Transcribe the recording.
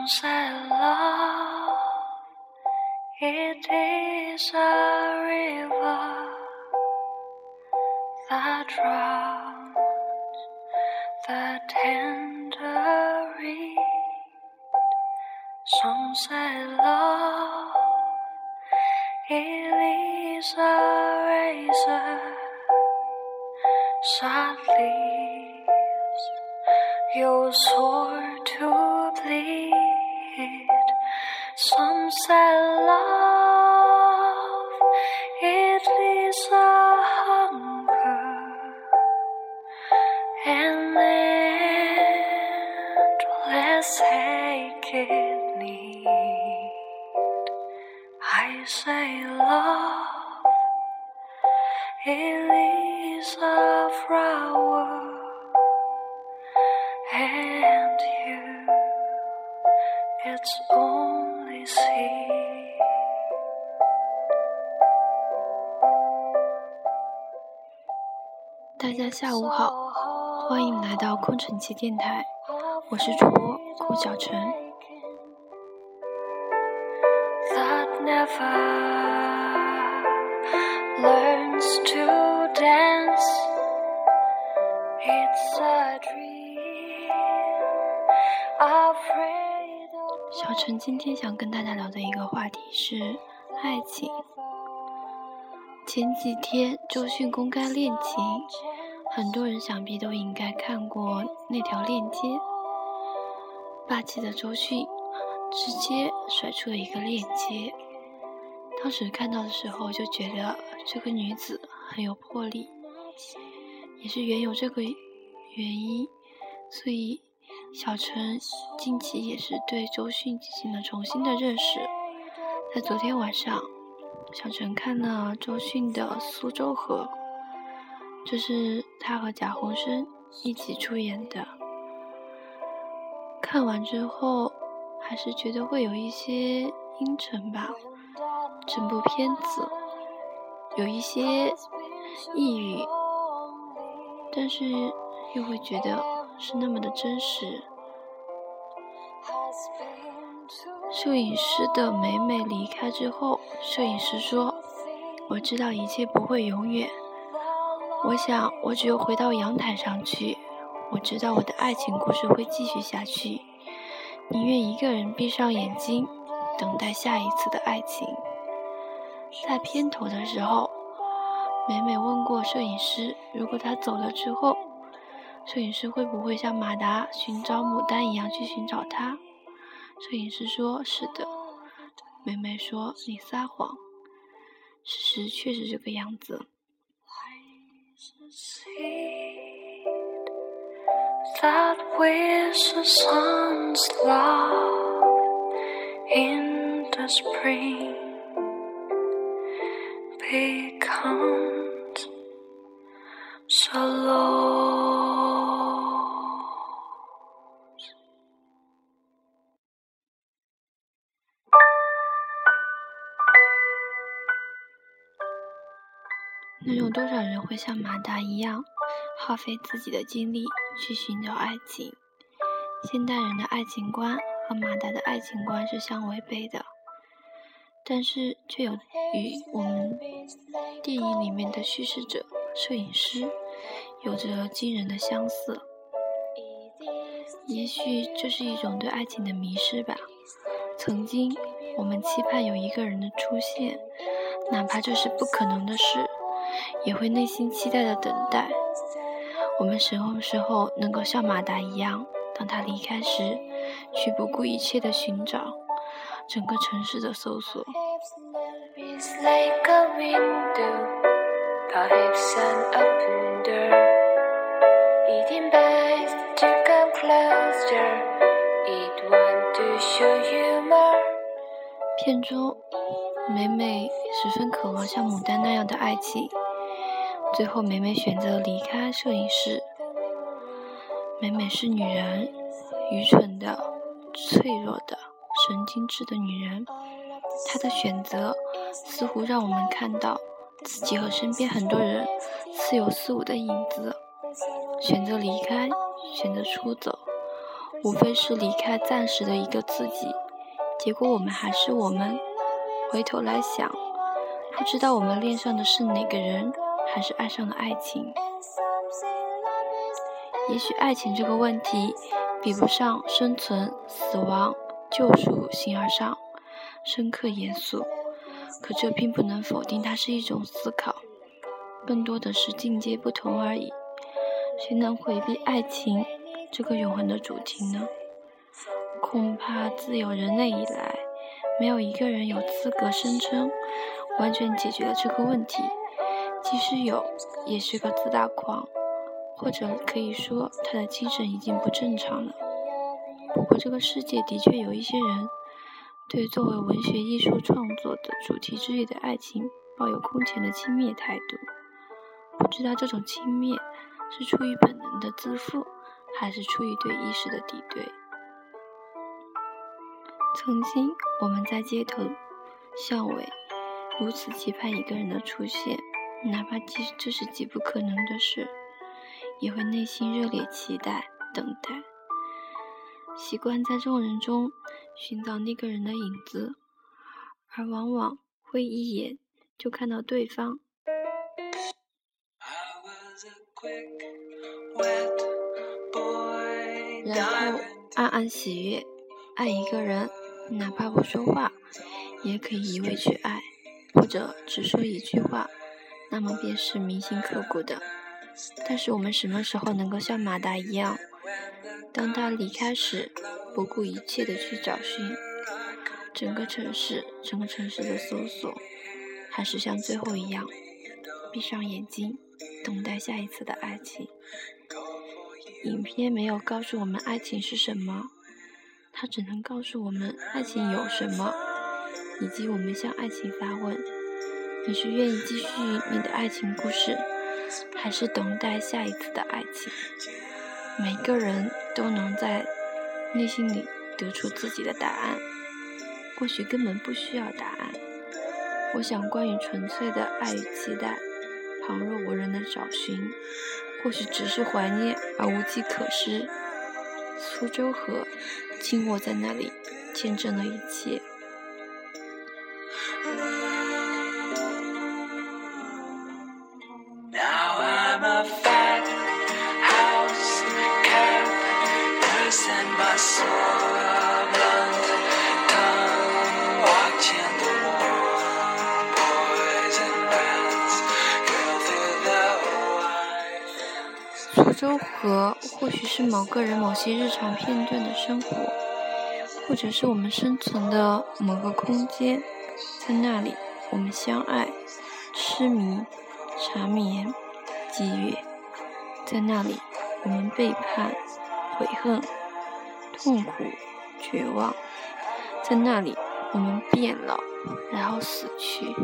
Some say love, it is a river that drowns the tender reed. Some say love, it is a razor leaves your sword I love. 大家下午好，欢迎来到空城期电台，我是主播顾小晨。that never learns to dance. It's a dream, afraid of 小陈今天想跟大家聊的一个话题是爱情。前几天周迅公开恋情，很多人想必都应该看过那条链接。霸气的周迅直接甩出了一个链接，当时看到的时候就觉得这个女子很有魄力，也是原有这个原因，所以小陈近期也是对周迅进行了重新的认识。在昨天晚上，小陈看了周迅的《苏州河》，这是他和贾宏声一起出演的。看完之后，还是觉得会有一些阴沉吧。整部片子有一些抑郁，但是又会觉得是那么的真实。摄影师的美美离开之后，摄影师说：“我知道一切不会永远，我想我只有回到阳台上去，我知道我的爱情故事会继续下去，宁愿一个人闭上眼睛，等待下一次的爱情。”在片头的时候，美美问过摄影师，如果他走了之后，摄影师会不会像马达寻找牡丹一样去寻找他？摄影师说：“是的。”妹妹说：“你撒谎。”事实确实这个样子。seed that wears the sun's love in the spring becomes 能有多少人会像马达一样，耗费自己的精力去寻找爱情？现代人的爱情观和马达的爱情观是相违背的，但是却有与我们电影里面的叙事者、摄影师有着惊人的相似。也许这是一种对爱情的迷失吧。曾经，我们期盼有一个人的出现，哪怕这是不可能的事，也会内心期待的等待。我们什么时候能够像马达一样，当他离开时，去不顾一切的寻找，整个城市的搜索.片中，美美十分渴望像牡丹那样的爱情，最后美美选择离开摄影师。美美是女人，愚蠢的、脆弱的、神经质的女人。她的选择似乎让我们看到自己和身边很多人似有似无的影子。选择离开，选择出走，无非是离开暂时的一个自己，结果我们还是我们。回头来想，不知道我们恋上的是哪个人，还是爱上了爱情。也许爱情这个问题，比不上生存、死亡、救赎、形而上深刻严肃，可这并不能否定它是一种思考，更多的是境界不同而已。谁能回避爱情这个永恒的主题呢？恐怕自有人类以来，没有一个人有资格声称完全解决了这个问题。即使有，也是个自大狂。或者可以说，他的精神已经不正常了。不过，这个世界的确有一些人，对作为文学艺术创作的主题之一的爱情，抱有空前的轻蔑态度。不知道这种轻蔑是出于本能的自负，还是出于对意识的敌对。曾经，我们在街头巷尾如此期盼一个人的出现，哪怕即这是极不可能的事。也会内心热烈期待、等待，习惯在众人中寻找那个人的影子，而往往会一眼就看到对方，然后暗暗喜悦。爱一个人，哪怕不说话，也可以一味去爱，或者只说一句话，那么便是铭心刻骨的。但是我们什么时候能够像马达一样，当他离开时，不顾一切的去找寻整个城市、整个城市的搜索，还是像最后一样，闭上眼睛，等待下一次的爱情？影片没有告诉我们爱情是什么，它只能告诉我们爱情有什么，以及我们向爱情发问：你是愿意继续你的爱情故事？还是等待下一次的爱情。每个人都能在内心里得出自己的答案，或许根本不需要答案。我想，关于纯粹的爱与期待，旁若无人的找寻，或许只是怀念而无计可施。苏州河静卧在那里，见证了一切。苏州河或许是某个人某些日常片段的生活，或者是我们生存的某个空间，在那里我们相爱、痴迷、缠绵、激越，在那里我们背叛、悔恨、痛苦、绝望，在那里我们变老，然后死去。